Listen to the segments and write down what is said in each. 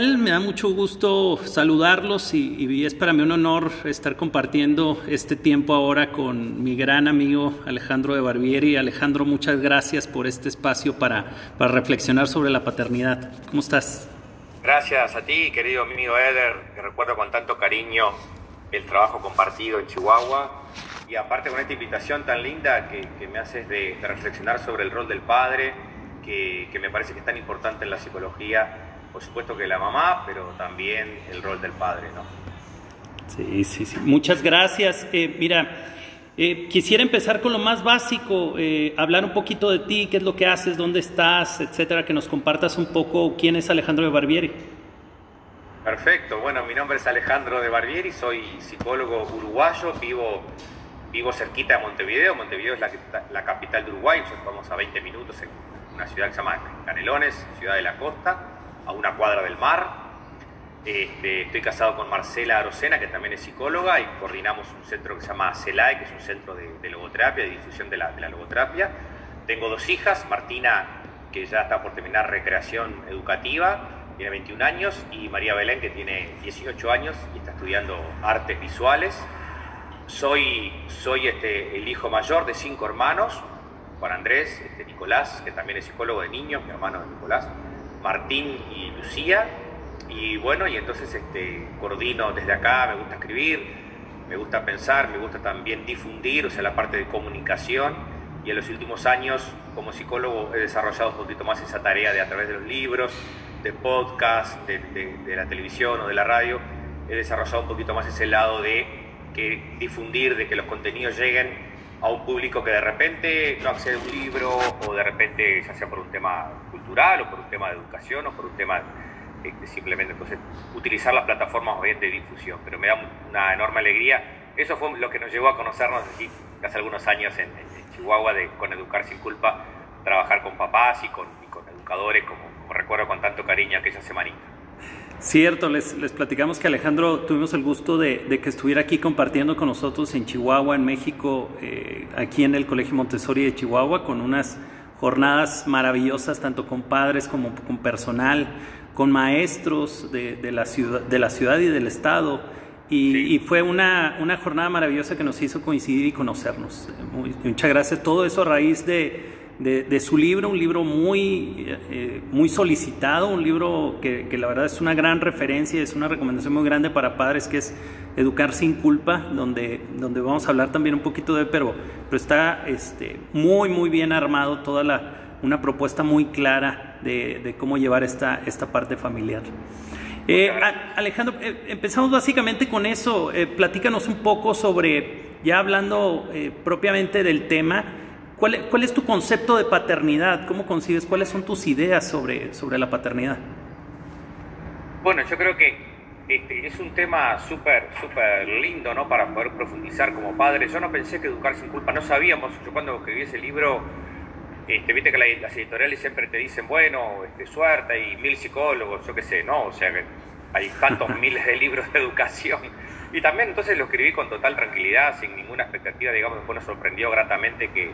Me da mucho gusto saludarlos y, es para mí un honor estar compartiendo este tiempo ahora con mi gran amigo Alejandro de Barbieri. Alejandro, muchas gracias por este espacio para, para reflexionar sobre la paternidad. ¿Cómo estás? Gracias a ti, querido amigo Eder, que recuerdo con tanto cariño el trabajo compartido en Chihuahua y aparte con esta invitación tan linda que, me haces de, reflexionar sobre el rol del padre, que, que me parece que es tan importante en la psicología por supuesto que la mamá, pero también el rol del padre, ¿no? Sí, sí, sí. Muchas gracias. Eh, mira, eh, quisiera empezar con lo más básico, eh, hablar un poquito de ti, qué es lo que haces, dónde estás, etcétera, que nos compartas un poco quién es Alejandro de Barbieri. Perfecto, bueno, mi nombre es Alejandro de Barbieri, soy psicólogo uruguayo, vivo, vivo cerquita de Montevideo, Montevideo es la, la capital de Uruguay, estamos a 20 minutos en una ciudad que se llama Canelones, ciudad de la costa a una cuadra del mar. Este, estoy casado con Marcela Arocena, que también es psicóloga, y coordinamos un centro que se llama CELAE, que es un centro de, logoterapia, de difusión de la, de logoterapia. Tengo dos hijas, Martina, que ya está por terminar recreación educativa, tiene 21 años, y María Belén, que tiene 18 años y está estudiando artes visuales. Soy, soy este, el hijo mayor de cinco hermanos, Juan Andrés, este, Nicolás, que también es psicólogo de niños, mi hermano Nicolás, Martín y Lucía. Y bueno, y entonces este, coordino desde acá, me gusta escribir, me gusta pensar, me gusta también difundir, o sea, la parte de comunicación. Y en los últimos años, como psicólogo, he desarrollado un poquito más esa tarea de a través de los libros, de podcast, de, la televisión o de la radio, he desarrollado un poquito más ese lado de que difundir, de que los contenidos lleguen a un público que de repente no accede a un libro o de repente, ya sea por un tema o por un tema de educación o por un tema simplemente entonces utilizar las plataformas bien de difusión, pero me da una enorme alegría. Eso fue lo que nos llevó a conocernos aquí hace algunos años en, Chihuahua de con Educar sin culpa, trabajar con papás y con, educadores, como, recuerdo con tanto cariño aquella semanita. Cierto, les, les platicamos que Alejandro tuvimos el gusto de, que estuviera aquí compartiendo con nosotros en Chihuahua, en México, eh, aquí en el Colegio Montessori de Chihuahua, con unas jornadas maravillosas, tanto con padres como con personal, con maestros de, la, ciudad, de la ciudad y del estado. Y, fue una, una, jornada maravillosa que nos hizo coincidir y conocernos. muchas gracias. Todo eso a raíz de, de, su libro, un libro muy, eh, muy solicitado, un libro que, la verdad es una gran referencia, es una recomendación muy grande para padres, que es Educar sin culpa, donde, donde vamos a hablar también un poquito de, pero, pero está este, muy, muy bien armado, toda la, una propuesta muy clara de, de cómo llevar esta, esta parte familiar. Eh, Alejandro, eh, empezamos básicamente con eso. platícanos un poco sobre, ya hablando propiamente del tema, ¿Cuál, ¿Cuál, es tu concepto de paternidad? ¿Cómo concibes? ¿Cuáles son tus ideas sobre, sobre la paternidad? Bueno, yo creo que este, es un tema súper, súper lindo, ¿no? Para poder profundizar como padre. Yo no pensé que educar sin culpa, no sabíamos. Yo cuando escribí ese libro, este, viste que las editoriales siempre te dicen, bueno, este, suerte, hay mil psicólogos, yo qué sé, ¿no? O sea que hay tantos miles de libros de educación. Y también entonces lo escribí con total tranquilidad, sin ninguna expectativa, digamos, después nos sorprendió gratamente que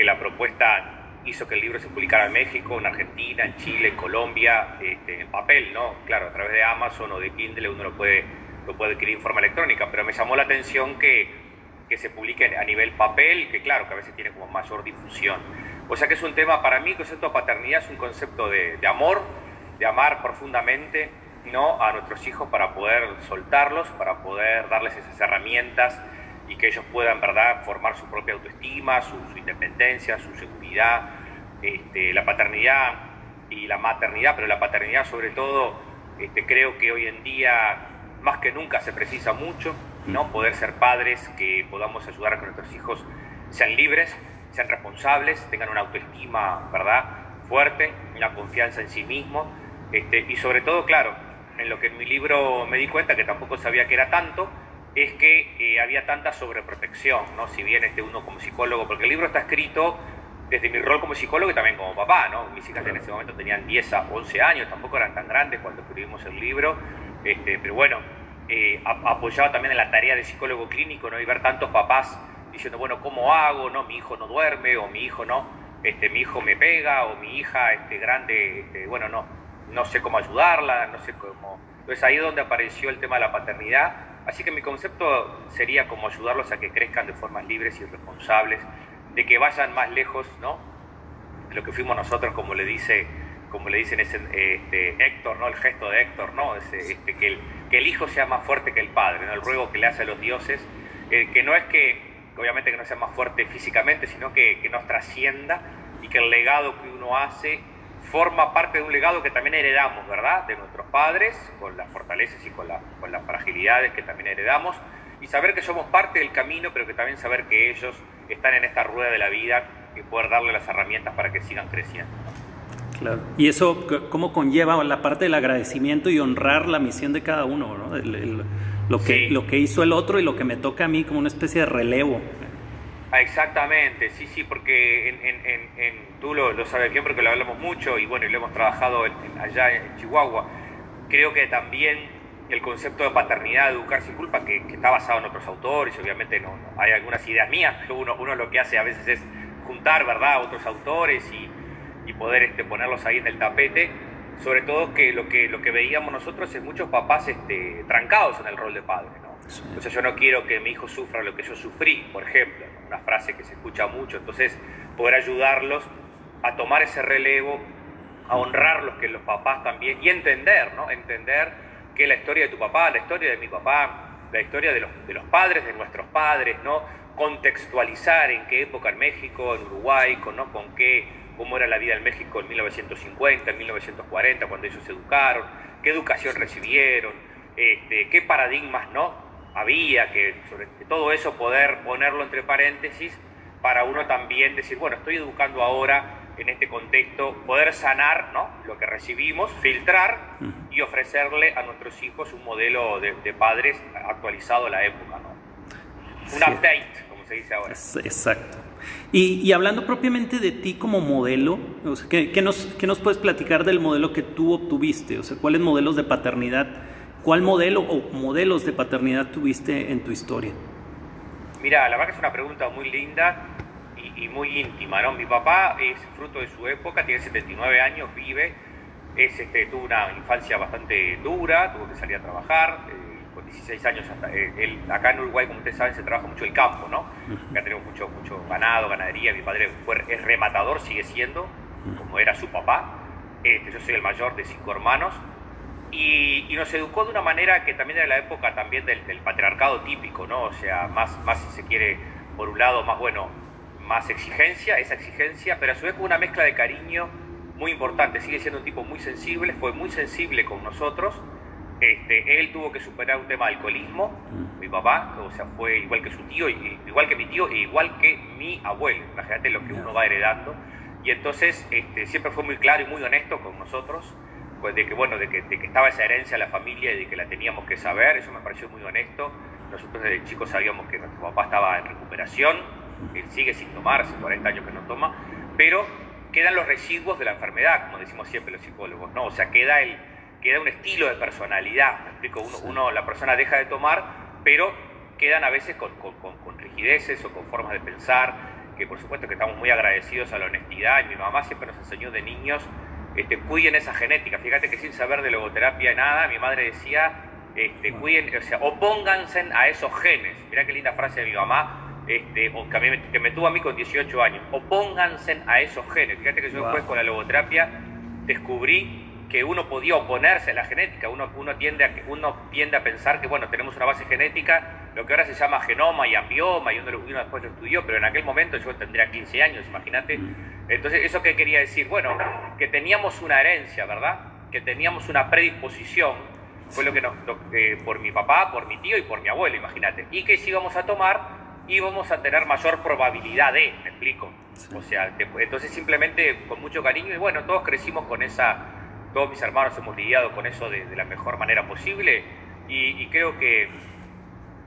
que la propuesta hizo que el libro se publicara en México, en Argentina, en Chile, en Colombia, este, en papel, ¿no? Claro, a través de Amazon o de Kindle uno lo puede, lo puede adquirir en forma electrónica, pero me llamó la atención que, que se publique a nivel papel, que claro, que a veces tiene como mayor difusión. O sea que es un tema, para mí el concepto de paternidad es un concepto de, de amor, de amar profundamente, ¿no? A nuestros hijos para poder soltarlos, para poder darles esas herramientas y que ellos puedan, ¿verdad?, formar su propia autoestima, su, independencia, su seguridad, este, la paternidad y la maternidad, pero la paternidad sobre todo, este, creo que hoy en día más que nunca se precisa mucho, ¿no? Mm. Poder ser padres, que podamos ayudar a que nuestros hijos sean libres, sean responsables, tengan una autoestima, ¿verdad?, fuerte, una confianza en sí mismos, este, y sobre todo, claro, en lo que en mi libro me di cuenta, que tampoco sabía que era tanto, es que eh, había tanta sobreprotección, ¿no? Si bien este uno como psicólogo, porque el libro está escrito desde mi rol como psicólogo y también como papá, ¿no? Mis hijas en ese momento tenían 10 a 11 años, tampoco eran tan grandes cuando escribimos el libro, este, pero bueno, eh, apoyaba también en la tarea de psicólogo clínico, ¿no? Y ver tantos papás diciendo, bueno, ¿cómo hago? ¿No? Mi hijo no duerme, o mi hijo no, este, mi hijo me pega, o mi hija este, grande, este, bueno, no, no sé cómo ayudarla, no sé cómo... Entonces ahí es donde apareció el tema de la paternidad. Así que mi concepto sería como ayudarlos a que crezcan de formas libres y responsables, de que vayan más lejos, ¿no? Lo que fuimos nosotros, como le dice como le dicen ese, este, Héctor, ¿no? El gesto de Héctor, ¿no? Este, que, el, que el hijo sea más fuerte que el padre, ¿no? El ruego que le hace a los dioses, eh, que no es que, obviamente que no sea más fuerte físicamente, sino que, que nos trascienda y que el legado que uno hace forma parte de un legado que también heredamos, ¿verdad? De nuestros padres, con las fortalezas y con, con las fragilidades que también heredamos, y saber que somos parte del camino, pero que también saber que ellos están en esta rueda de la vida y poder darle las herramientas para que sigan creciendo. Claro. Y eso, ¿cómo conlleva la parte del agradecimiento y honrar la misión de cada uno? ¿no? lo, que, lo que hizo el otro y lo que me toca a mí como una especie de relevo. Ah, exactamente, sí, sí, porque en, tú lo, sabes bien porque lo hablamos mucho y bueno, y lo hemos trabajado allá en Chihuahua. Creo que también el concepto de paternidad, educar sin culpa, que, está basado en otros autores, obviamente no, hay algunas ideas mías, pero uno, uno lo que hace a veces es juntar, ¿verdad?, otros autores y, poder este, ponerlos ahí en el tapete. Sobre todo que lo que, lo que veíamos nosotros es muchos papás este, trancados en el rol de padre, ¿no? Entonces yo no quiero que mi hijo sufra lo que yo sufrí, por ejemplo, una frase que se escucha mucho. Entonces poder ayudarlos a tomar ese relevo, a honrar los que los papás también y entender, ¿no? Entender que la historia de tu papá, la historia de mi papá, la historia de los, de los padres de nuestros padres, ¿no? Contextualizar en qué época en México, en Uruguay, con, ¿no? con qué, cómo era la vida en México en 1950, en 1940, cuando ellos se educaron, qué educación recibieron, este, qué paradigmas, ¿no? Había, que sobre todo eso poder ponerlo entre paréntesis para uno también decir, bueno, estoy educando ahora en este contexto, poder sanar ¿no? lo que recibimos, filtrar y ofrecerle a nuestros hijos un modelo de, padres actualizado a la época. ¿no? Un update, como se dice ahora. Exacto. Y, hablando propiamente de ti como modelo, ¿qué, nos, ¿qué nos puedes platicar del modelo que tú obtuviste? O sea, ¿cuáles modelos de paternidad ¿Cuál modelo o modelos de paternidad tuviste en tu historia? Mira, la verdad que es una pregunta muy linda y, muy íntima, ¿no? Mi papá es fruto de su época, tiene 79 años, vive, es, este, tuvo una infancia bastante dura, tuvo que salir a trabajar, eh, con 16 años, hasta, eh, acá en Uruguay, como ustedes saben, se trabaja mucho el campo, ¿no? Acá tenemos mucho, mucho ganado, ganadería, mi padre fue, es rematador, sigue siendo, como era su papá, este, yo soy el mayor de cinco hermanos, y, nos educó de una manera que también era la época también del, patriarcado típico, ¿no? O sea, más, más si se quiere, por un lado, más bueno, más exigencia, esa exigencia, pero a su vez con una mezcla de cariño muy importante. Sigue siendo un tipo muy sensible, fue muy sensible con nosotros. Este, él tuvo que superar un tema de alcoholismo, mi papá, o sea, fue igual que su tío, igual que mi tío e igual que mi abuelo. Imagínate lo que uno va heredando. Y entonces este, siempre fue muy claro y muy honesto con nosotros de que bueno, de que, de que estaba esa herencia a la familia y de que la teníamos que saber, eso me pareció muy honesto. Nosotros desde chicos sabíamos que nuestro papá estaba en recuperación, él sigue sin tomar, hace 40 años que no toma, pero quedan los residuos de la enfermedad, como decimos siempre los psicólogos, ¿no? O sea, queda, el, queda un estilo de personalidad, me explico, uno, uno, la persona deja de tomar, pero quedan a veces con, con, con, rigideces o con formas de pensar, que por supuesto que estamos muy agradecidos a la honestidad, y mi mamá siempre nos enseñó de niños este, cuiden esa genética. Fíjate que sin saber de logoterapia nada, mi madre decía, este, cuiden, o sea, opónganse a esos genes. Mirá qué linda frase de mi mamá, este, que, me, tuvo a mí con 18 años. Opónganse a esos genes. Fíjate que yo después con la logoterapia descubrí que uno podía oponerse a la genética, uno, uno, tiende a, uno tiende a pensar que, bueno, tenemos una base genética, lo que ahora se llama genoma y ambioma, y uno, uno después lo estudió, pero en aquel momento yo tendría 15 años, imagínate. Entonces, ¿eso qué quería decir? Bueno, que teníamos una herencia, ¿verdad? Que teníamos una predisposición, fue lo que nos, eh, por mi papá, por mi tío y por mi abuelo, imagínate, y que si íbamos a tomar, íbamos a tener mayor probabilidad de, me explico. O sea, entonces simplemente con mucho cariño, y bueno, todos crecimos con esa todos mis hermanos hemos lidiado con eso de, la mejor manera posible y, creo que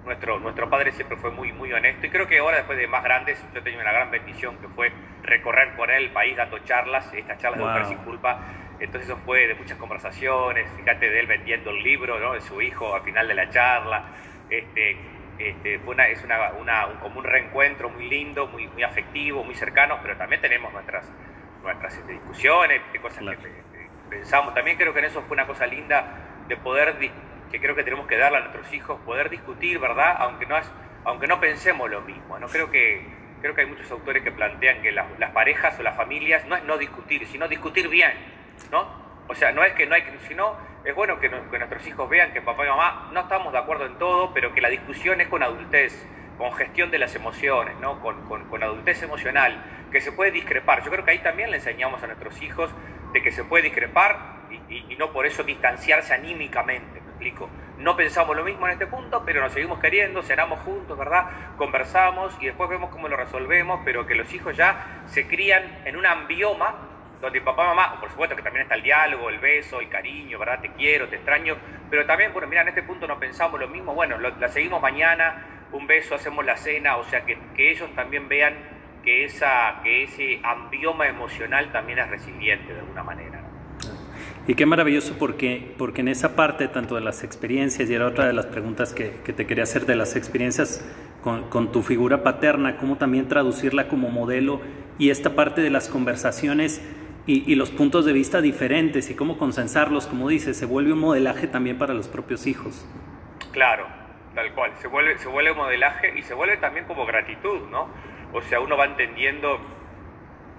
nuestro, nuestro padre siempre fue muy, muy honesto y creo que ahora después de más grandes yo he tenido una gran bendición que fue recorrer con él el país dando charlas, estas charlas de Educar sin culpa, entonces eso fue de muchas conversaciones, fíjate de él vendiendo el libro ¿no? de su hijo al final de la charla, este, este, fue una, es una, una, un, como un reencuentro muy lindo, muy, muy afectivo, muy cercano, pero también tenemos nuestras, nuestras este, discusiones, cosas que pensamos. También creo que en eso fue una cosa linda de poder, que creo que tenemos que darle a nuestros hijos, poder discutir, ¿verdad? Aunque no, es, aunque no pensemos lo mismo. ¿no? Creo, que, creo que hay muchos autores que plantean que las, parejas o las familias no es no discutir, sino discutir bien, ¿no? O sea, no es que no hay, sino es bueno que, que, nuestros hijos vean que papá y mamá no estamos de acuerdo en todo, pero que la discusión es con adultez, con gestión de las emociones, ¿no? con, con, adultez emocional, que se puede discrepar. Yo creo que ahí también le enseñamos a nuestros hijos de que se puede discrepar y, y, no por eso distanciarse anímicamente, ¿me No pensamos lo mismo en este punto, pero nos seguimos queriendo, cenamos juntos, ¿verdad? Conversamos y después vemos cómo lo resolvemos, pero que los hijos ya se crían en un ambioma donde papá, mamá, por supuesto que también está el diálogo, el beso, el cariño, ¿verdad? Te quiero, te extraño, pero también, bueno, mira, en este punto no pensamos lo mismo, bueno, la seguimos mañana, un beso, hacemos la cena, o sea, que, que ellos también vean que, esa, que ese ambioma emocional también es resiliente de alguna manera. Y qué maravilloso porque, porque en esa parte, tanto de las experiencias, y era otra de las preguntas que, que te quería hacer de las experiencias con, con, tu figura paterna, cómo también traducirla como modelo y esta parte de las conversaciones y, y, los puntos de vista diferentes y cómo consensarlos, como dices, se vuelve un modelaje también para los propios hijos. Claro, tal cual, se vuelve, se vuelve modelaje y se vuelve también como gratitud, ¿no? O sea, uno va entendiendo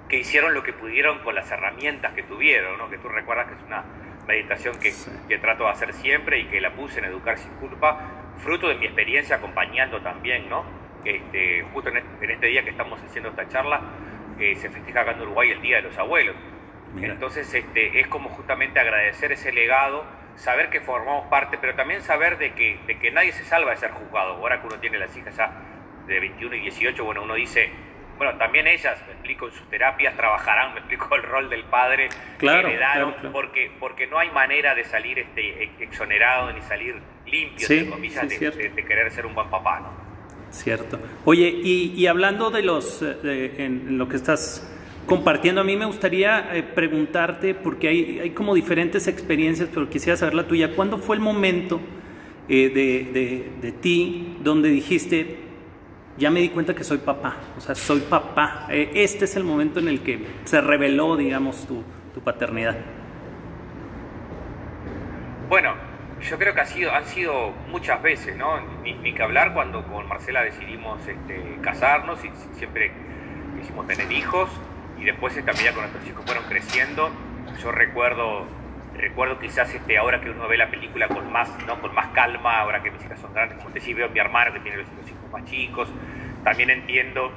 que hicieron lo que pudieron con las herramientas que tuvieron, ¿no? Que tú recuerdas que es una meditación que, sí. que trato de hacer siempre y que la puse en Educar sin culpa, fruto de mi experiencia acompañando también, ¿no? Este, justo en este, en este día que estamos haciendo esta charla, eh, se festeja acá en Uruguay el Día de los Abuelos. Mira. Entonces este, es como justamente agradecer ese legado, saber que formamos parte, pero también saber de que, de que nadie se salva de ser juzgado. Ahora que uno tiene las hijas ya de 21 y 18, bueno, uno dice, bueno, también ellas, me explico, en sus terapias trabajarán, me explico, el rol del padre claro, que heredaron, claro, claro. Porque, porque no hay manera de salir este, exonerado ni salir limpio, sí, entre comillas, sí, de, de, de, querer ser un buen papá, ¿no? Cierto. Oye, y, y hablando de los, de, en, en, lo que estás compartiendo, a mí me gustaría eh, preguntarte, porque hay, hay, como diferentes experiencias, pero quisiera saber la tuya, ¿cuándo fue el momento eh, de, ti donde dijiste, ya me di cuenta que soy papá, o sea, soy papá? Eh, este es el momento en el que se reveló, digamos, tu, tu paternidad. Bueno, yo creo que ha sido, han sido muchas veces, ¿no? Ni, ni que hablar cuando con Marcela decidimos este, casarnos y siempre quisimos tener hijos y después esta medida con nuestros hijos fueron creciendo. Yo recuerdo, recuerdo quizás este, ahora que uno ve la película con más, ¿no? con más calma, ahora que mis hijas son grandes, como te decía, veo a mi hermano que tiene los hijos más chicos, también entiendo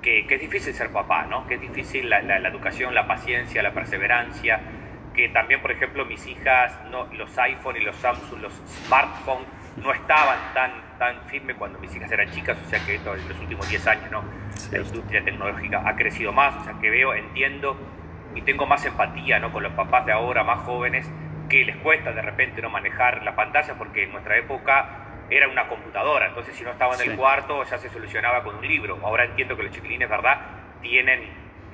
que, que, es difícil ser papá, ¿no? Que es difícil la, la, la educación, la paciencia, la perseverancia, que también, por ejemplo, mis hijas, no, los iPhone y los Samsung, los smartphones, no estaban tan, tan firmes cuando mis hijas eran chicas, o sea que esto en los últimos 10 años, ¿no? La industria tecnológica ha crecido más, o sea que veo, entiendo y tengo más empatía, ¿no? Con los papás de ahora, más jóvenes, que les cuesta de repente no manejar la pantalla, porque en nuestra época era una computadora, entonces si no estaba en el cuarto ya se solucionaba con un libro. Ahora entiendo que los chiquilines, ¿verdad?, tienen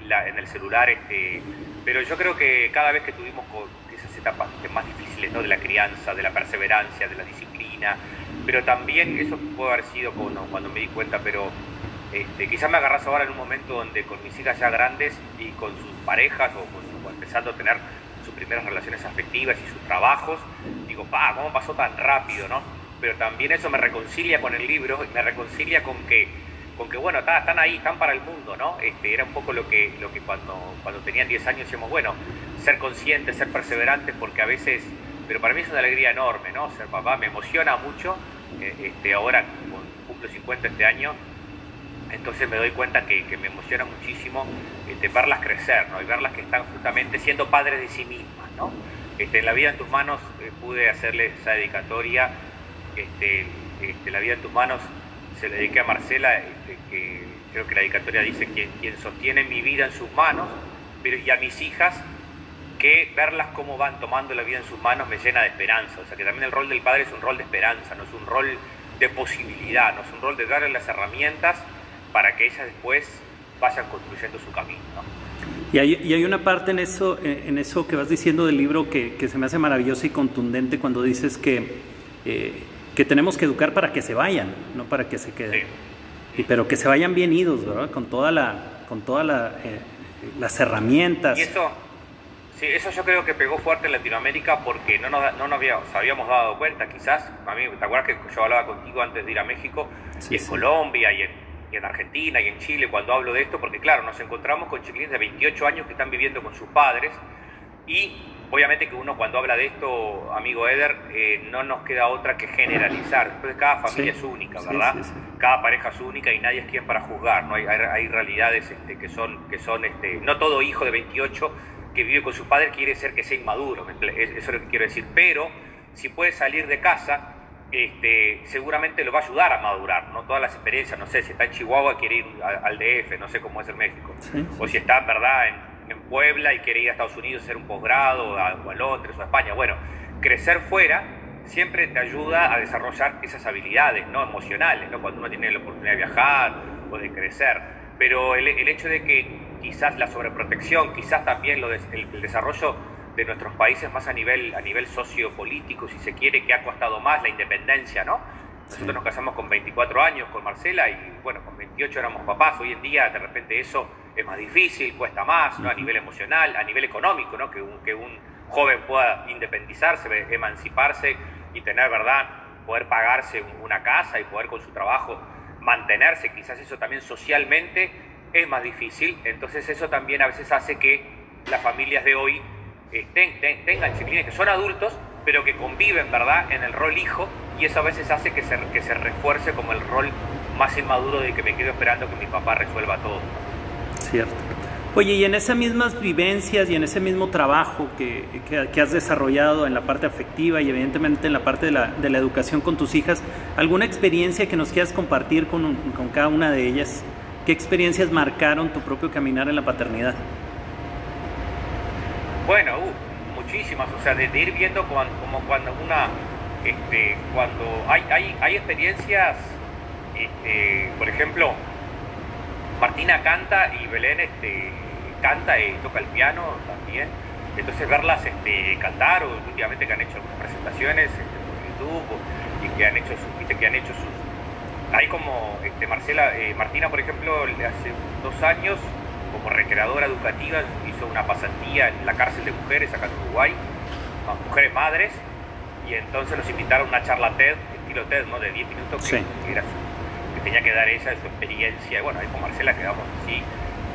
la, en el celular este, pero yo creo que cada vez que tuvimos esas etapas más difíciles ¿no? de la crianza, de la perseverancia, de la disciplina, pero también eso puede haber sido cuando, cuando me di cuenta, pero este, quizás me agarras ahora en un momento donde con mis hijas ya grandes y con sus parejas o, con, o empezando a tener sus primeras relaciones afectivas y sus trabajos, digo, pa, ¿cómo pasó tan rápido, no? Pero también eso me reconcilia con el libro y me reconcilia con que con que bueno, está, están ahí, están para el mundo, ¿no? Este, era un poco lo que, lo que cuando, cuando tenían 10 años decíamos, bueno, ser conscientes, ser perseverantes, porque a veces, pero para mí es una alegría enorme, ¿no? Ser papá me emociona mucho, eh, este, ahora cumplo 50 este año, entonces me doy cuenta que, me emociona muchísimo este, verlas crecer, ¿no? Y verlas que están justamente siendo padres de sí mismas, ¿no? Este, en la vida en tus manos eh, pude hacerles esa dedicatoria, este, la vida en tus manos se le dediqué a Marcela, que creo que la dedicatoria dice quien, quien sostiene mi vida en sus manos, pero y a mis hijas, que verlas cómo van tomando la vida en sus manos me llena de esperanza. O sea que también el rol del padre es un rol de esperanza, no es un rol de posibilidad, no es un rol de darle las herramientas para que ellas después vayan construyendo su camino. ¿no? Y hay, y hay, una parte en eso, en eso que vas diciendo del libro que, que se me hace maravillosa y contundente cuando dices que eh, que tenemos que educar para que se vayan, no para que se queden. Sí. Y, pero que se vayan bien idos, ¿verdad? Con toda la, con toda la, eh, las herramientas. Y eso, Sí, eso yo creo que pegó fuerte en Latinoamérica porque no nos, no nos habíamos, dado cuenta, quizás, a mí, ¿te acuerdas que yo hablaba contigo antes de ir a México? y en Colombia y en, y en, Argentina y en Chile cuando hablo de esto, porque claro, nos encontramos con chiquilines de 28 años que están viviendo con sus padres y obviamente que uno cuando habla de esto, amigo Eder, eh, no nos queda otra que generalizar. Entonces cada familia es única, ¿verdad? cada pareja es única y nadie es quien para juzgar, ¿no? Hay, hay, realidades este, que son, que son este, no todo hijo de 28 que vive con su padre quiere ser que sea inmaduro, eso es lo que quiero decir, pero si puede salir de casa, este, seguramente lo va a ayudar a madurar, ¿no? Todas las experiencias, no sé, si está en Chihuahua quiere ir al DF, no sé cómo es el México, o si está, ¿verdad?, en, en, Puebla y quiere ir a Estados Unidos a hacer un posgrado, o a Londres o a España. Bueno, crecer fuera siempre te ayuda a desarrollar esas habilidades, ¿no?, emocionales, ¿no? Cuando uno tiene la oportunidad de viajar o de crecer. Pero el, el hecho de que quizás la sobreprotección, quizás también lo el, desarrollo de nuestros países más a nivel, a nivel sociopolítico, si se quiere, que ha costado más la independencia, ¿no? Nosotros nos casamos con 24 años con Marcela y bueno, con 28 éramos papás. Hoy en día de repente eso es más difícil, cuesta más, ¿no? A nivel emocional, a nivel económico, ¿no? Que un, que un joven pueda independizarse, emanciparse y tener, ¿verdad? Poder pagarse una casa y poder con su trabajo mantenerse, quizás eso también socialmente es más difícil, entonces eso también a veces hace que las familias de hoy tengan chiquilines que son adultos, pero que conviven, ¿verdad?, en el rol hijo, y eso a veces hace que se, que se refuerce como el rol más inmaduro de que me quedo esperando que mi papá resuelva todo. Cierto. Oye, y en esas mismas vivencias y en ese mismo trabajo que, que, has desarrollado en la parte afectiva y evidentemente en la parte de la, de la educación con tus hijas, ¿alguna experiencia que nos quieras compartir con, con cada una de ellas? ¿Qué experiencias marcaron tu propio caminar en la paternidad? Bueno, uh, muchísimas, o sea, de, ir viendo como, cuando una, este, cuando hay, hay, hay experiencias, este, por ejemplo, Martina canta y Belén este, canta y toca el piano también, entonces verlas este, cantar o últimamente que han hecho presentaciones este, por YouTube y que han hecho sus, que han hecho sus hay como este, Marcela, eh, Martina, por ejemplo, hace dos años, como recreadora educativa, hizo una pasantía en la cárcel de mujeres acá en Uruguay, mujeres madres, y entonces nos invitaron a una charla TED, estilo TED, ¿no? De 10 minutos, que, que, tenía que dar ella su experiencia. Bueno, ahí con Marcela quedamos así,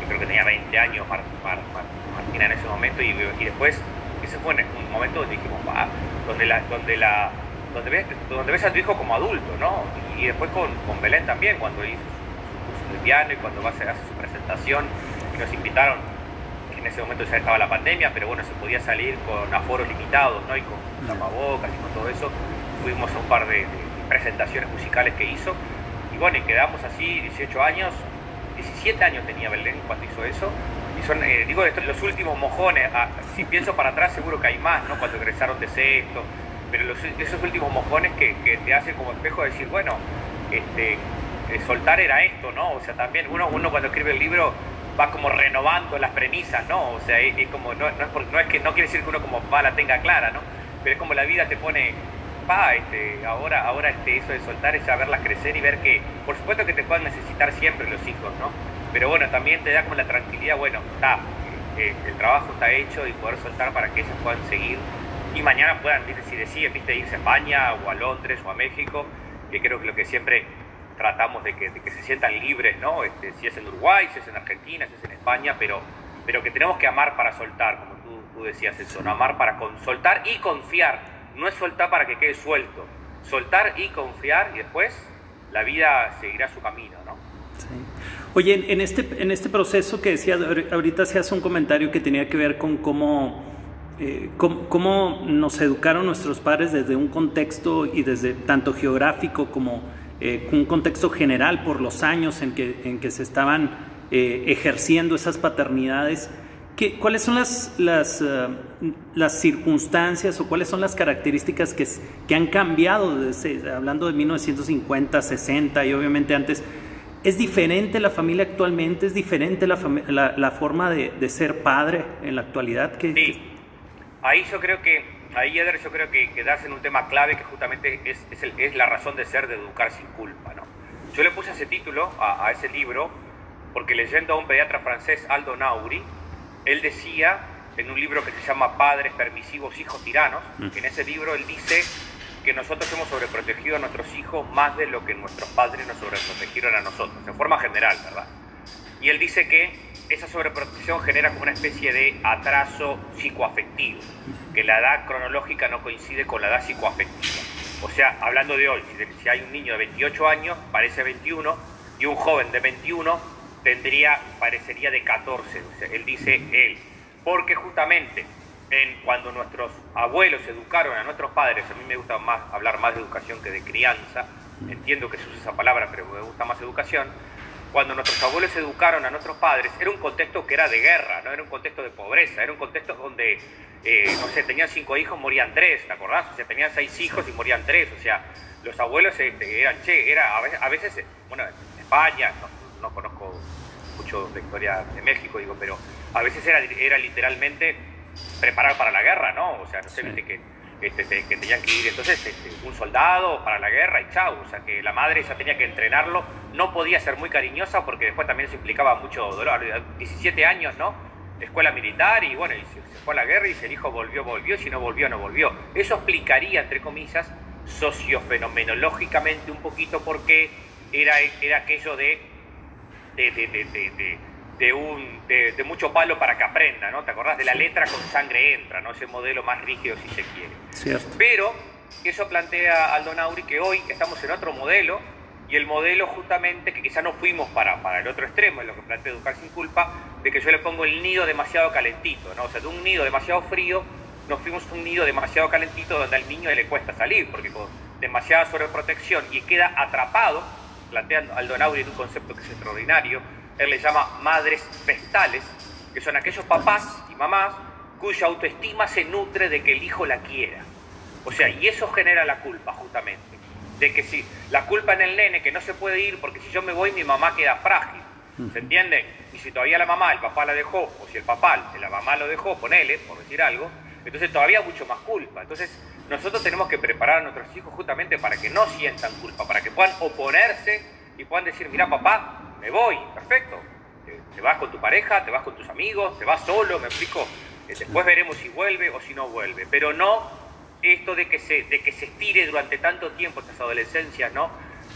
yo creo que tenía 20 años Martina en ese momento, y, después, ese fue un momento donde dijimos, va, donde la, donde la donde ves, donde ves a tu hijo como adulto, ¿no? Y después con, con Belén también, cuando hizo su, curso de piano y cuando va a hacer su presentación, y nos invitaron, que en ese momento ya estaba la pandemia, pero bueno, se podía salir con aforos limitados, ¿no? Y con tapabocas y con todo eso. Fuimos a un par de, presentaciones musicales que hizo, y bueno, y quedamos así 18 años, 17 años tenía Belén cuando hizo eso, y son, eh, digo, estos, los últimos mojones, ah, si pienso para atrás seguro que hay más, ¿no? Cuando egresaron de sexto, pero esos últimos mojones que, te hacen como espejo decir, bueno, este, eh, soltar era esto, ¿no? O sea, también uno, uno cuando escribe el libro va como renovando las premisas, ¿no? O sea, es, como, no, es que no quiere decir que uno como va la tenga clara, ¿no? Pero es como la vida te pone, va, este, ahora, ahora este, eso de soltar es saberlas crecer y ver que, por supuesto que te puedan necesitar siempre los hijos, ¿no? Pero bueno, también te da como la tranquilidad, bueno, está, eh, el trabajo está hecho y poder soltar para que ellos puedan seguir y mañana puedan, si deciden, viste, irse a España o a Londres o a México, que creo que lo que siempre tratamos de que, se sientan libres, ¿no? Este, si es en Uruguay, si es en Argentina, si es en España, pero, pero que tenemos que amar para soltar, como tú, decías eso, ¿no? amar para soltar y confiar, no es soltar para que quede suelto, soltar y confiar y después la vida seguirá su camino, ¿no? Sí. Oye, en este, en este proceso que decías, ahorita hace un comentario que tenía que ver con cómo eh, cómo, nos educaron nuestros padres desde un contexto y desde tanto geográfico como eh, un contexto general por los años en que, en que se estaban eh, ejerciendo esas paternidades. ¿Qué, ¿Cuáles son las, las, las, circunstancias o cuáles son las características que, que han cambiado, desde, hablando de 1950, 60 y obviamente antes? ¿Es diferente la familia actualmente? ¿Es diferente la, la, la forma de, de, ser padre en la actualidad? ¿Qué, ahí yo creo que, ahí Eder, yo creo que, que das en un tema clave que justamente es, es, es, la razón de ser de educar sin culpa, ¿no? Yo le puse ese título a, ese libro porque leyendo a un pediatra francés, Aldo Nauri, él decía en un libro que se llama Padres Permisivos, Hijos Tiranos. Mm. En ese libro él dice que nosotros hemos sobreprotegido a nuestros hijos más de lo que nuestros padres nos sobreprotegieron a nosotros, en forma general, ¿verdad? Y él dice que esa sobreprotección genera como una especie de atraso psicoafectivo, que la edad cronológica no coincide con la edad psicoafectiva. O sea, hablando de hoy, si hay un niño de 28 años, parece 21, y un joven de 21 tendría, parecería de 14, él dice él, porque justamente en cuando nuestros abuelos educaron a nuestros padres, a mí me gusta más hablar más de educación que de crianza, entiendo que se usa esa palabra, pero me gusta más educación, cuando nuestros abuelos educaron a nuestros padres, era un contexto que era de guerra, no era un contexto de pobreza, era un contexto donde, eh, no sé, tenían cinco hijos, morían tres, ¿te acordás? O sea, tenían seis hijos y morían tres, o sea, los abuelos este, eran, che, era, a veces, bueno, en España, no, no conozco mucho de historia de México, digo, pero a veces era, era literalmente preparar para la guerra, ¿no? O sea, no sé, que, este, que tenían que ir entonces este, un soldado para la guerra y chau, o sea, que la madre ya tenía que entrenarlo, no podía ser muy cariñosa porque después también eso implicaba mucho dolor, 17 años, ¿no? Escuela militar y bueno, se, fue a la guerra y el hijo volvió, volvió, si no volvió, no volvió. Eso explicaría, entre comillas, sociofenomenológicamente un poquito porque era, era aquello de de, un, de, mucho palo para que aprenda, ¿no? ¿Te acordás de la letra con sangre entra, ¿no? Ese modelo más rígido si se quiere. Cierto. Pero eso plantea Aldo Nauri que hoy estamos en otro modelo y el modelo justamente que quizá no fuimos para, para el otro extremo, es lo que plantea Educar sin culpa, de que yo le pongo el nido demasiado calentito, ¿no? O sea, de un nido demasiado frío nos fuimos a un nido demasiado calentito donde al niño le cuesta salir, porque con demasiada sobreprotección y queda atrapado, plantea Aldo Nauri en un concepto que es extraordinario, él le llama madres festales, que son aquellos papás y mamás cuya autoestima se nutre de que el hijo la quiera. O sea, y eso genera la culpa justamente. De que si la culpa en el nene que no se puede ir porque si yo me voy mi mamá queda frágil. ¿Se entiende? Y si todavía la mamá, el papá la dejó, o si el papá, la mamá lo dejó, ponele, por decir algo, entonces todavía mucho más culpa. Entonces nosotros tenemos que preparar a nuestros hijos justamente para que no sientan culpa, para que puedan oponerse y puedan decir, mira papá, me voy, perfecto. Te, vas con tu pareja, te vas con tus amigos, te vas solo, me explico. Eh, después veremos si vuelve o si no vuelve. Pero no esto de que se, de que se estire durante tanto tiempo estas adolescencias, ¿no?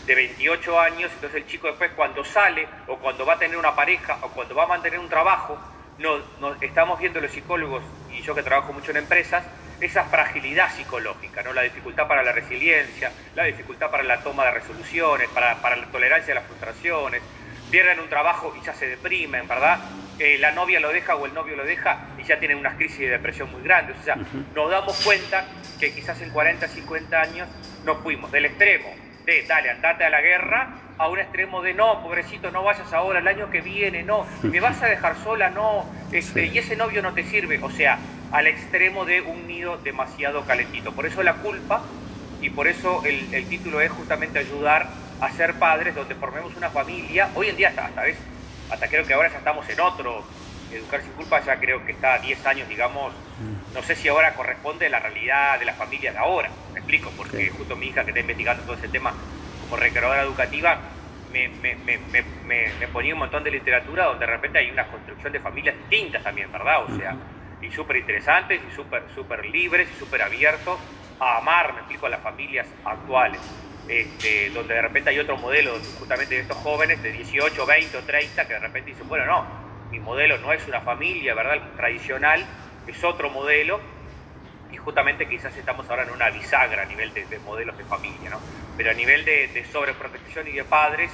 De 28 años, entonces el chico después cuando sale o cuando va a tener una pareja o cuando va a mantener un trabajo, no, estamos viendo los psicólogos y yo que trabajo mucho en empresas, esa fragilidad psicológica, ¿no? la dificultad para la resiliencia, la dificultad para la toma de resoluciones, para, para la tolerancia a las frustraciones, pierden un trabajo y ya se deprimen, ¿verdad? Eh, la novia lo deja o el novio lo deja y ya tienen unas crisis de depresión muy grandes. O sea, nos damos cuenta que quizás en 40, 50 años nos fuimos del extremo de, dale, andate a la guerra, a un extremo de, no, pobrecito, no vayas ahora, el año que viene, no, me vas a dejar sola, no, este, y ese novio no te sirve. O sea, al extremo de un nido demasiado calentito. Por eso la culpa y por eso el, el título es justamente ayudar a ser padres donde formemos una familia. Hoy en día hasta, hasta, hasta creo que ahora ya estamos en otro. Educar sin culpa ya creo que está a 10 años, digamos. Mm. No sé si ahora corresponde a la realidad de las familias de ahora. Me explico, porque justo mi hija que está investigando todo ese tema como recreadora educativa me, me, me, me, ponía un montón de literatura donde de repente hay una construcción de familias distintas también, ¿verdad? O sea, y súper interesantes y súper super libres y súper abiertos a amar, me explico, a las familias actuales. Este, donde de repente hay otro modelo justamente de estos jóvenes de 18, 20 o 30 que de repente dicen, bueno, no, mi modelo no es una familia, ¿verdad? Tradicional, es otro modelo y justamente quizás estamos ahora en una bisagra a nivel de, modelos de familia, ¿no? Pero a nivel de, sobreprotección y de padres,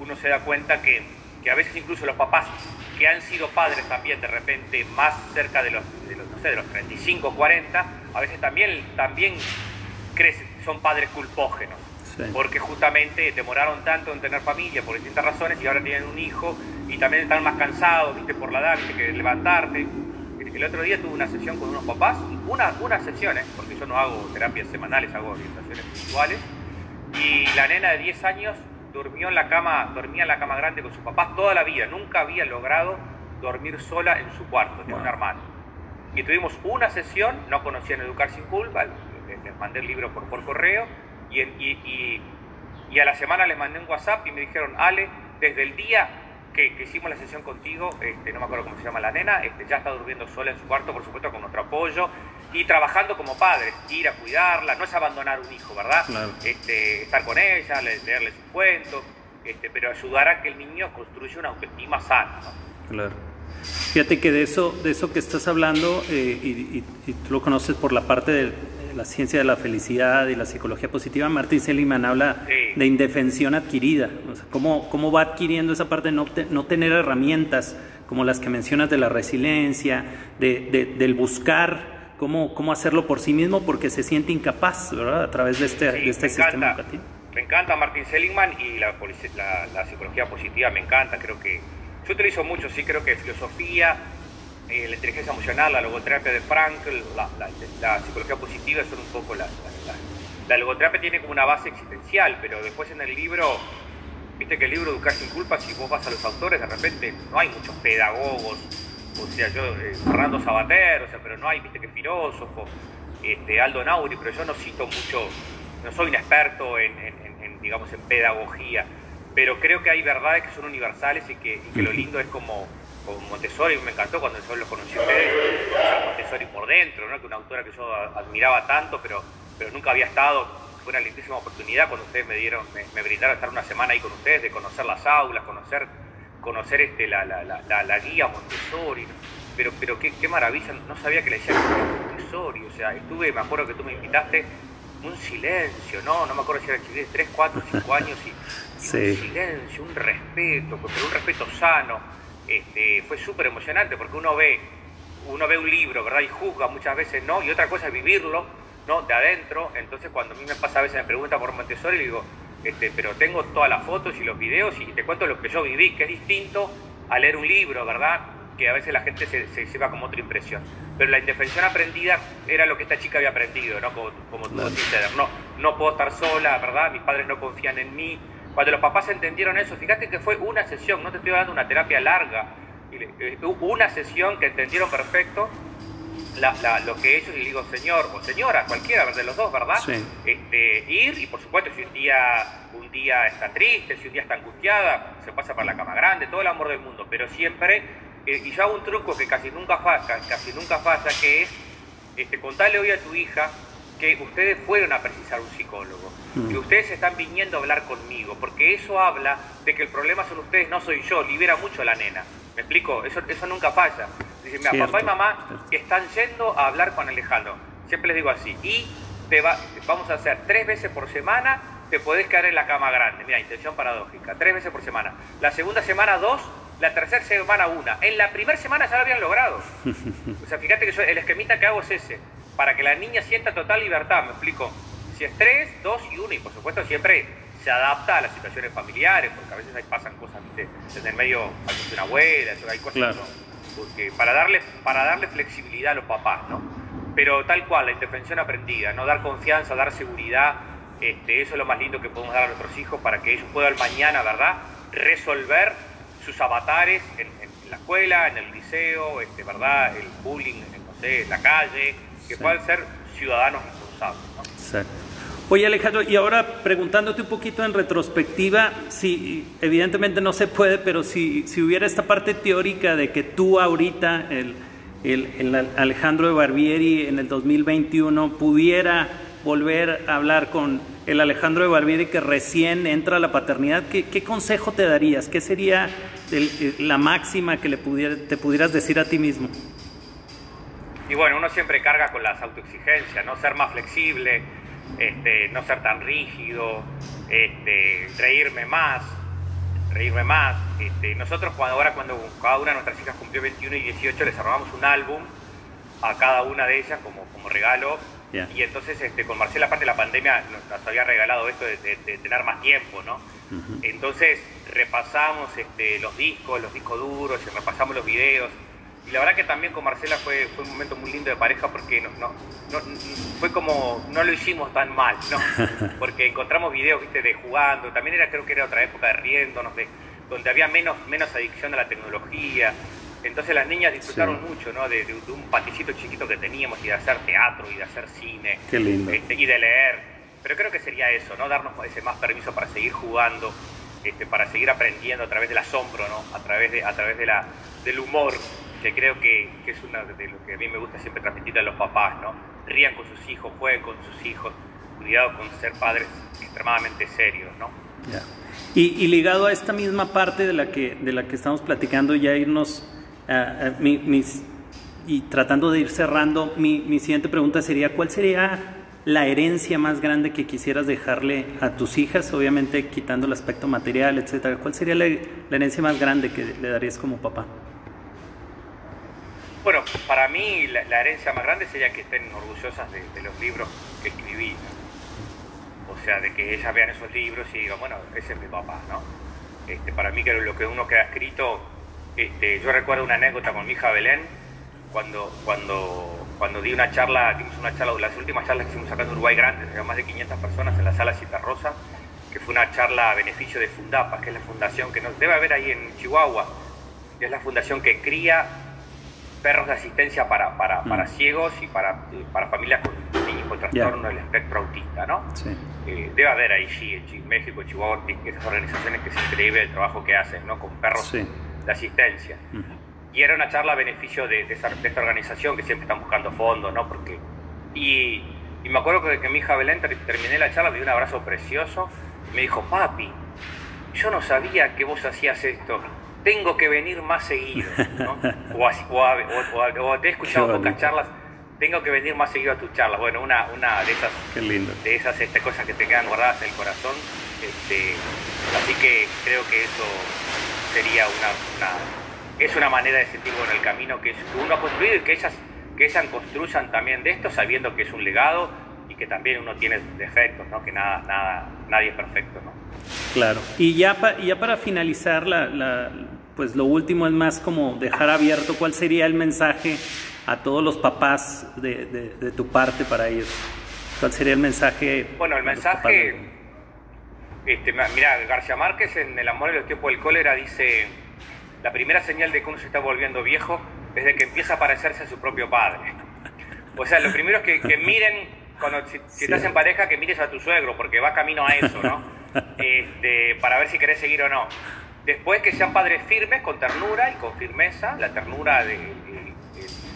uno se da cuenta que, que, a veces incluso los papás que han sido padres también de repente más cerca de los, de los, no sé, de los 35, 40, a veces también, también crecen, son padres culpógenos porque justamente demoraron tanto en tener familia por distintas razones y ahora tienen un hijo y también están más cansados, viste, por la edad, que levantarte. El otro día tuve una sesión con unos papás, una, unas sesiones, porque yo no hago terapias semanales, hago orientaciones virtuales, y la nena de 10 años durmió en la cama, dormía en la cama grande con sus papás toda la vida, nunca había logrado dormir sola en su cuarto, tenía un hermano. Y tuvimos una sesión, no conocían Educar sin culpa, les mandé el libro por, por correo, y, y, y, a la semana les mandé un WhatsApp y me dijeron, Ale, desde el día que, hicimos la sesión contigo, este, no me acuerdo cómo se llama la nena, este, ya está durmiendo sola en su cuarto, por supuesto, con nuestro apoyo, y trabajando como padres, ir a cuidarla, no es abandonar un hijo, ¿verdad? Este, estar con ella, leerle sus cuentos, este, pero ayudar a que el niño construya una autoestima sana. Claro. Fíjate que de eso, de eso que estás hablando, eh, y, tú lo conoces por la parte de la ciencia de la felicidad y la psicología positiva, Martin Seligman habla de indefensión adquirida. O sea, cómo, cómo va adquiriendo esa parte de no, no tener herramientas como las que mencionas de la resiliencia, de, del buscar cómo, cómo hacerlo por sí mismo porque se siente incapaz, ¿verdad? A través de este, de este sistema educativo. Me encanta Martin Seligman y la, la, psicología positiva me encanta, creo que yo utilizo mucho, sí, creo que filosofía, eh, la inteligencia emocional, la logoterapia de Frankl, la, psicología positiva son un poco las... La, logoterapia tiene como una base existencial, pero después en el libro, viste que el libro Educar sin culpa, si vos vas a los autores, de repente no hay muchos pedagogos, o sea, yo, eh, Fernando Sabater, o sea, pero no hay, viste que filósofo, este, Aldo Nauri, pero yo no cito mucho, no soy un experto en digamos, en pedagogía, pero creo que hay verdades que son universales y que, lo lindo es como, como, Montessori, me encantó cuando yo lo conocí a ustedes, Montessori por dentro, ¿no? que una autora que yo admiraba tanto, pero, pero nunca había estado, fue una lindísima oportunidad cuando ustedes me dieron, me, brindaron estar una semana ahí con ustedes, de conocer las aulas, conocer, conocer este, la, la, la, la guía Montessori, pero, pero qué, qué, maravilla, no sabía que le decían Montessori, o sea, estuve, me acuerdo que tú me invitaste, un silencio, ¿no? No me acuerdo si era de 3, 4, 5 años y, un silencio, un respeto, pero un respeto sano. Este, fue súper emocionante porque uno ve, uno ve un libro, ¿verdad? Y juzga muchas veces, ¿no? Y otra cosa es vivirlo, ¿no? De adentro. Entonces cuando a mí me pasa a veces me pregunta por Montessori, digo, este, pero tengo todas las fotos y los videos y te cuento lo que yo viví, que es distinto a leer un libro, ¿verdad? Que a veces la gente se, se lleva como otra impresión pero la indefensión aprendida era lo que esta chica había aprendido, ¿no? Como, como tú no, no puedo estar sola, ¿verdad? Mis padres no confían en mí. Cuando los papás entendieron eso, fíjate que fue una sesión, no te estoy hablando de una terapia larga, eh, una sesión que entendieron perfecto lo que ellos, y digo, señor o señora, cualquiera de los dos, ¿verdad? Este, ir, y por supuesto, si un día, un día está triste, si un día está angustiada, se pasa para la cama grande, todo el amor del mundo, pero siempre y yo hago un truco que casi nunca falla, casi nunca falla, que es este, contarle hoy a tu hija que ustedes fueron a precisar un psicólogo. Que ustedes están viniendo a hablar conmigo, porque eso habla de que el problema son ustedes, no soy yo, libera mucho a la nena. ¿Me explico? Eso, eso nunca falla. Dicen, mira, papá y mamá están yendo a hablar con Alejandro. Siempre les digo así. Y te va, vamos a hacer tres veces por semana, te podés quedar en la cama grande. Mira, intención paradójica. Tres veces por semana. La segunda semana, dos la tercera semana una. En la primera semana ya lo habían logrado. O sea, fíjate que yo, el esquemita que hago es ese, para que la niña sienta total libertad, me explico. Si es tres, dos y uno, y por supuesto siempre se adapta a las situaciones familiares, porque a veces ahí pasan cosas, ¿viste? desde el medio de una abuela, hay cosas porque para darle, para darle flexibilidad a los papás, ¿no? Pero tal cual, la indefensión aprendida, no dar confianza, dar seguridad, este, eso es lo más lindo que podemos dar a nuestros hijos para que ellos puedan mañana, ¿verdad?, resolver sus avatares en, la escuela, en el liceo, este, ¿verdad? El bullying, no sé, en la calle, que puedan ser ciudadanos responsables. Exacto. Oye Alejandro, y ahora preguntándote un poquito en retrospectiva, si evidentemente no se puede, pero si, si hubiera esta parte teórica de que tú ahorita, el, el, Alejandro de Barbieri en el 2021, pudiera volver a hablar con el Alejandro de Barbieri que recién entra a la paternidad, ¿qué, consejo te darías? ¿Qué sería la máxima que le pudiera, te pudieras decir a ti mismo? Y bueno, uno siempre carga con las autoexigencias, ¿no? Ser más flexible, este, no ser tan rígido, este, reírme más, reírme más. Este, nosotros cuando, ahora cuando cada una de nuestras hijas cumplió 21 y 18 les armamos un álbum a cada una de ellas como, como regalo y entonces este, con Marcela, aparte de la pandemia, nos, había regalado esto de, tener más tiempo, ¿no? Entonces repasamos este, los discos, los discos duros, y repasamos los videos. Y la verdad que también con Marcela fue, fue un momento muy lindo de pareja porque no, no, fue como, no lo hicimos tan mal, ¿no? Porque encontramos videos, viste, de jugando, también era, creo que era otra época de riéndonos, de, donde había menos, menos adicción a la tecnología, entonces las niñas disfrutaron mucho ¿no? De, un paticito chiquito que teníamos y de hacer teatro y de hacer cine Qué lindo. Este, y de leer. Pero creo que sería eso, ¿no? darnos ese más permiso para seguir jugando. este, para seguir aprendiendo a través del asombro, ¿no? a través, de, a través de la, del humor, que creo que, que es una de lo que a mí me gusta siempre transmitir a los papás, ¿no? Rían con sus hijos, jueguen con sus hijos, cuidado con ser padres extremadamente serios, ¿no? Y, ligado a esta misma parte de la que, de la que estamos platicando, ya irnos, mis, y tratando de ir cerrando, mi, mi siguiente pregunta sería, ¿cuál sería la herencia más grande que quisieras dejarle a tus hijas, obviamente quitando el aspecto material, etcétera? ¿Cuál sería la, herencia más grande que le darías como papá? Bueno, para mí la, herencia más grande sería que estén orgullosas de, los libros que escribí. O sea, de que ellas vean esos libros y digan, bueno, ese es mi papá, ¿no? Este, para mí que lo que uno que ha escrito, este, yo recuerdo una anécdota con mi hija Belén, cuando, cuando cuando di una charla, dimos una charla, las últimas charlas que hicimos acá en Uruguay Grande, más de 500 personas en la sala Cita Rosa, que fue una charla a beneficio de Fundapa, que es la fundación que nos debe haber ahí en Chihuahua, que es la fundación que cría perros de asistencia para, para, para mm. ciegos y para, para familias con niños con trastorno del espectro autista, ¿no? Sí. Eh, debe haber ahí, sí, en México, Chihuahua, esas organizaciones que es increíble el trabajo que hacen, ¿no? Con perros de asistencia y era una charla a beneficio de, esta, organización que siempre están buscando fondos, ¿no? Porque, y, me acuerdo que, que mi hija Belén terminé la charla, me dio un abrazo precioso, y me dijo, papi, yo no sabía que vos hacías esto, tengo que venir más seguido, ¿no? o, te he escuchado pocas charlas, tengo que venir más seguido a tus charlas. Bueno, una, una de esas, De esas este, cosas que te quedan guardadas en el corazón. Este, así que creo que eso sería una es una manera de sentir bueno el camino que, uno ha construido y que ellas, que ellas construyan también de esto sabiendo que es un legado y que también uno tiene defectos, ¿no? que nada, nada, nadie es perfecto. ¿no? Claro, y ya, ya para finalizar, la, pues lo último es más como dejar abierto cuál sería el mensaje a todos los papás de, de, tu parte para ellos. ¿Cuál sería el mensaje? Bueno, el mensaje, este, mira, García Márquez en El amor y los tiempos del cólera dice la primera señal de que uno se está volviendo viejo es de que empieza a parecerse a su propio padre. O sea, lo primero es que, miren, cuando si, estás en pareja, que mires a tu suegro, porque va camino a eso, ¿no? Este, para ver si querés seguir o no. Después que sean padres firmes, con ternura y con firmeza, la ternura de,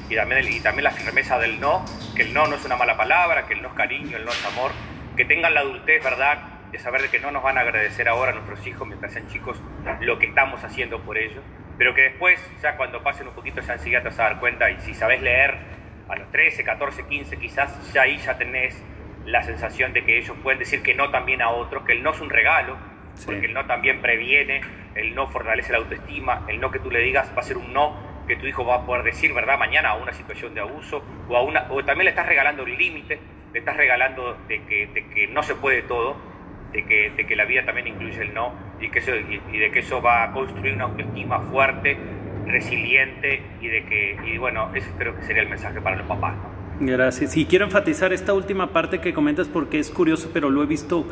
y, también, y también la firmeza del no, que el no no es una mala palabra, que el no es cariño, el no es amor, que tengan la adultez, ¿verdad? de saber que no nos van a agradecer ahora nuestros hijos mientras sean chicos lo que estamos haciendo por ellos, pero que después, ya cuando pasen un poquito ya enseguida te vas a dar cuenta y si sabes leer a los 13, 14, 15 quizás, ya ahí ya tenés la sensación de que ellos pueden decir que no también a otros, que el no es un regalo, porque el no también previene, el no fortalece la autoestima, el no que tú le digas va a ser un no que tu hijo va a poder decir, ¿verdad? Mañana a una situación de abuso o, a una, o también le estás regalando un límite, le estás regalando de que, de que no se puede todo de que, de que la vida también incluye el no y, que eso, y, de que eso va a construir una autoestima fuerte, resiliente y de que, y bueno, ese creo que sería el mensaje para los papás. Gracias. Y quiero enfatizar esta última parte que comentas porque es curioso, pero lo he visto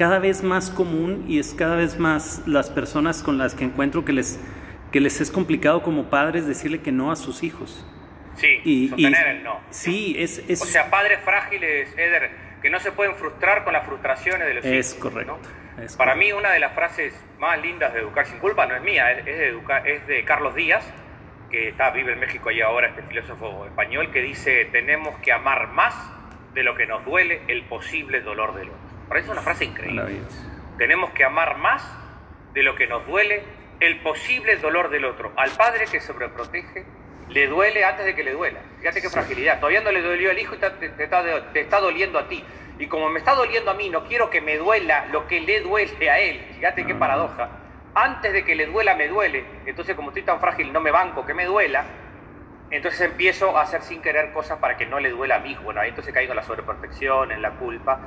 cada vez más común y es cada vez más las personas con las que encuentro que les, que les es complicado como padres decirle que no a sus hijos. Sí, y, sostener el no. Sí, es, es... O sea, padres frágiles, Eder, que no se pueden frustrar con las frustraciones de los es hijos. Correcto, es Para mí una de las frases más lindas de Educar sin culpa no es mía, es de, es de Carlos Díaz, que está, vive en México y ahora, este filósofo español, que dice, tenemos que amar más de lo que nos duele el posible dolor del otro. Parece una frase increíble. Tenemos que amar más de lo que nos duele el posible dolor del otro. Al padre que sobreprotege le duele antes de que le duela. Fíjate qué fragilidad. Todavía no le dolió al hijo y te, está, doliendo a ti. Y como me está doliendo a mí, no quiero que me duela lo que le duele a él. Fíjate qué ah. paradoja. Antes de que le duela, me duele. Entonces, como estoy tan frágil, no me banco que me duela. Entonces empiezo a hacer sin querer cosas para que no le duela a hijo. Bueno, ahí entonces caigo en la sobreprotección, en la culpa,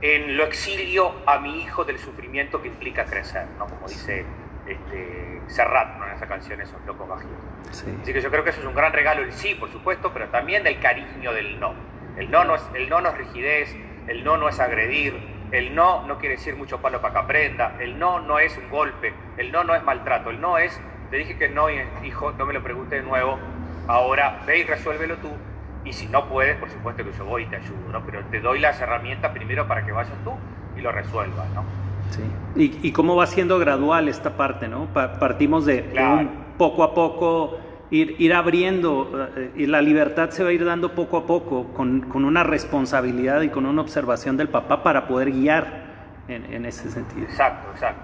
en lo exilio a mi hijo del sufrimiento que implica crecer, ¿no? Como dice este, Serrat, ¿no? en esa canción, esos locos bajitos. Así que yo creo que eso es un gran regalo el sí, por supuesto, pero también del cariño del no. El no no es, el no no es rigidez, el no no es agredir, el no no quiere decir mucho palo para que aprenda, el no no es un golpe, el no no es maltrato, el no es, te dije que no, hijo, no me lo pregunte de nuevo, ahora ve y resuélvelo tú, y si no puedes, por supuesto que yo voy y te ayudo, ¿no? Pero te doy las herramientas primero para que vayas tú y lo resuelvas, ¿no? Sí. ¿Y, cómo va siendo gradual esta parte, ¿no? partimos de, un poco a poco ir, ir abriendo eh, y la libertad se va a ir dando poco a poco con, con, una responsabilidad y con una observación del papá para poder guiar en, en ese sentido. Exacto, exacto.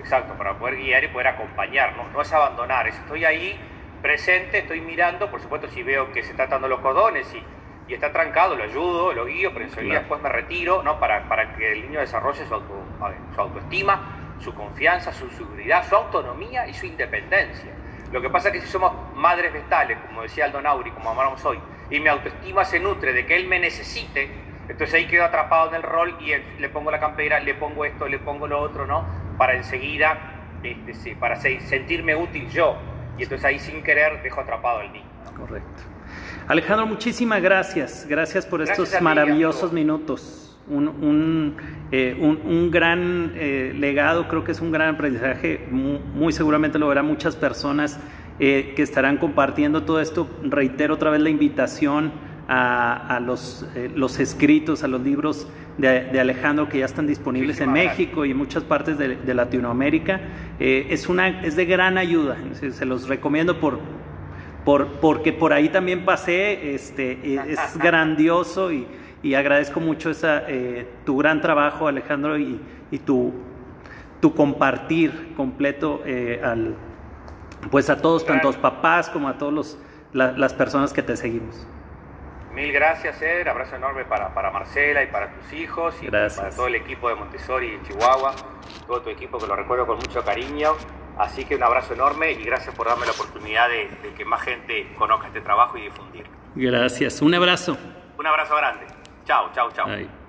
Exacto, para poder guiar y poder acompañar, no, no es abandonar, estoy ahí presente, estoy mirando, por supuesto si veo que se está dando los cordones y, y está trancado, lo ayudo, lo guío, pero enseguida después me retiro, ¿no? Para, para que el niño desarrolle su, su autoestima, su confianza, su seguridad, su autonomía y su independencia. Lo que pasa es que si somos madres vestales, como decía Aldo Nauri, como amamos hoy, y mi autoestima se nutre de que él me necesite, entonces ahí quedo atrapado en el rol y le pongo la campera, le pongo esto, le pongo lo otro, ¿no? Para enseguida, este, para sentirme útil yo. Y entonces ahí sin querer dejo atrapado al niño. Correcto. Alejandro, muchísimas gracias. Gracias por estos maravillosos minutos. Un, un, eh, un, gran eh, legado, creo que es un gran aprendizaje. Muy, seguramente lo verán muchas personas eh, que estarán compartiendo todo esto. Reitero otra vez la invitación a, los, los, escritos, a los libros de, Alejandro que ya están disponibles en México y en muchas partes de, Latinoamérica. es, una, es de gran ayuda. Se los recomiendo por, por, porque por ahí también pasé, este, e, es grandioso y, y, agradezco mucho esa, eh, tu gran trabajo, Alejandro, y, y tu, tu, compartir completo eh, al, pues a todos, tanto papás como a todas las personas que te seguimos. Mil gracias, Ed. Abrazo enorme para, para Marcela y para tus hijos y para todo el equipo de Montessori y Chihuahua, todo tu equipo que lo recuerdo con mucho cariño. Así que un abrazo enorme y gracias por darme la oportunidad de, que más gente conozca este trabajo y difundir. Gracias, un abrazo. Un abrazo grande. Chao, chao, chao.